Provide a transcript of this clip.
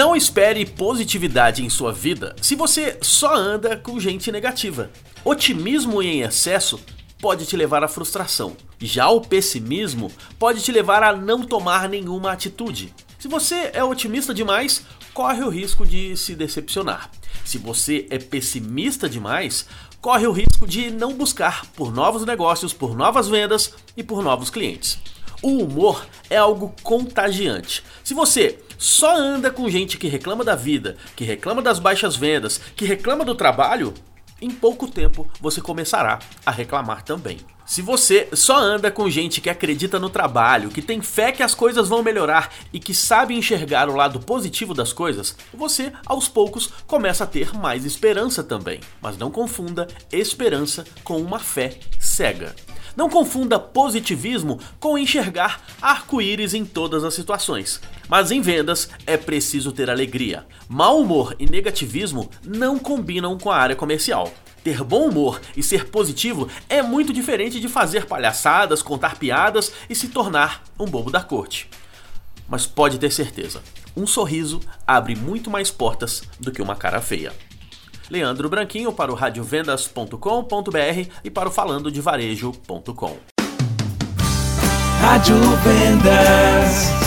Não espere positividade em sua vida se você só anda com gente negativa. Otimismo em excesso pode te levar à frustração. Já o pessimismo pode te levar a não tomar nenhuma atitude. Se você é otimista demais, corre o risco de se decepcionar. Se você é pessimista demais, corre o risco de não buscar por novos negócios, por novas vendas e por novos clientes. O humor é algo contagiante. Se você só anda com gente que reclama da vida, que reclama das baixas vendas, que reclama do trabalho, em pouco tempo você começará a reclamar também. Se você só anda com gente que acredita no trabalho, que tem fé que as coisas vão melhorar e que sabe enxergar o lado positivo das coisas, você aos poucos começa a ter mais esperança também. Mas não confunda esperança com uma fé cega. Não confunda positivismo com enxergar arco-íris em todas as situações. Mas em vendas é preciso ter alegria. Mau humor e negativismo não combinam com a área comercial. Ter bom humor e ser positivo é muito diferente de fazer palhaçadas, contar piadas e se tornar um bobo da corte. Mas pode ter certeza, um sorriso abre muito mais portas do que uma cara feia. Leandro Branquinho para o radiovendas.com.br e para o falandodevarejo.com. Rádio Vendas.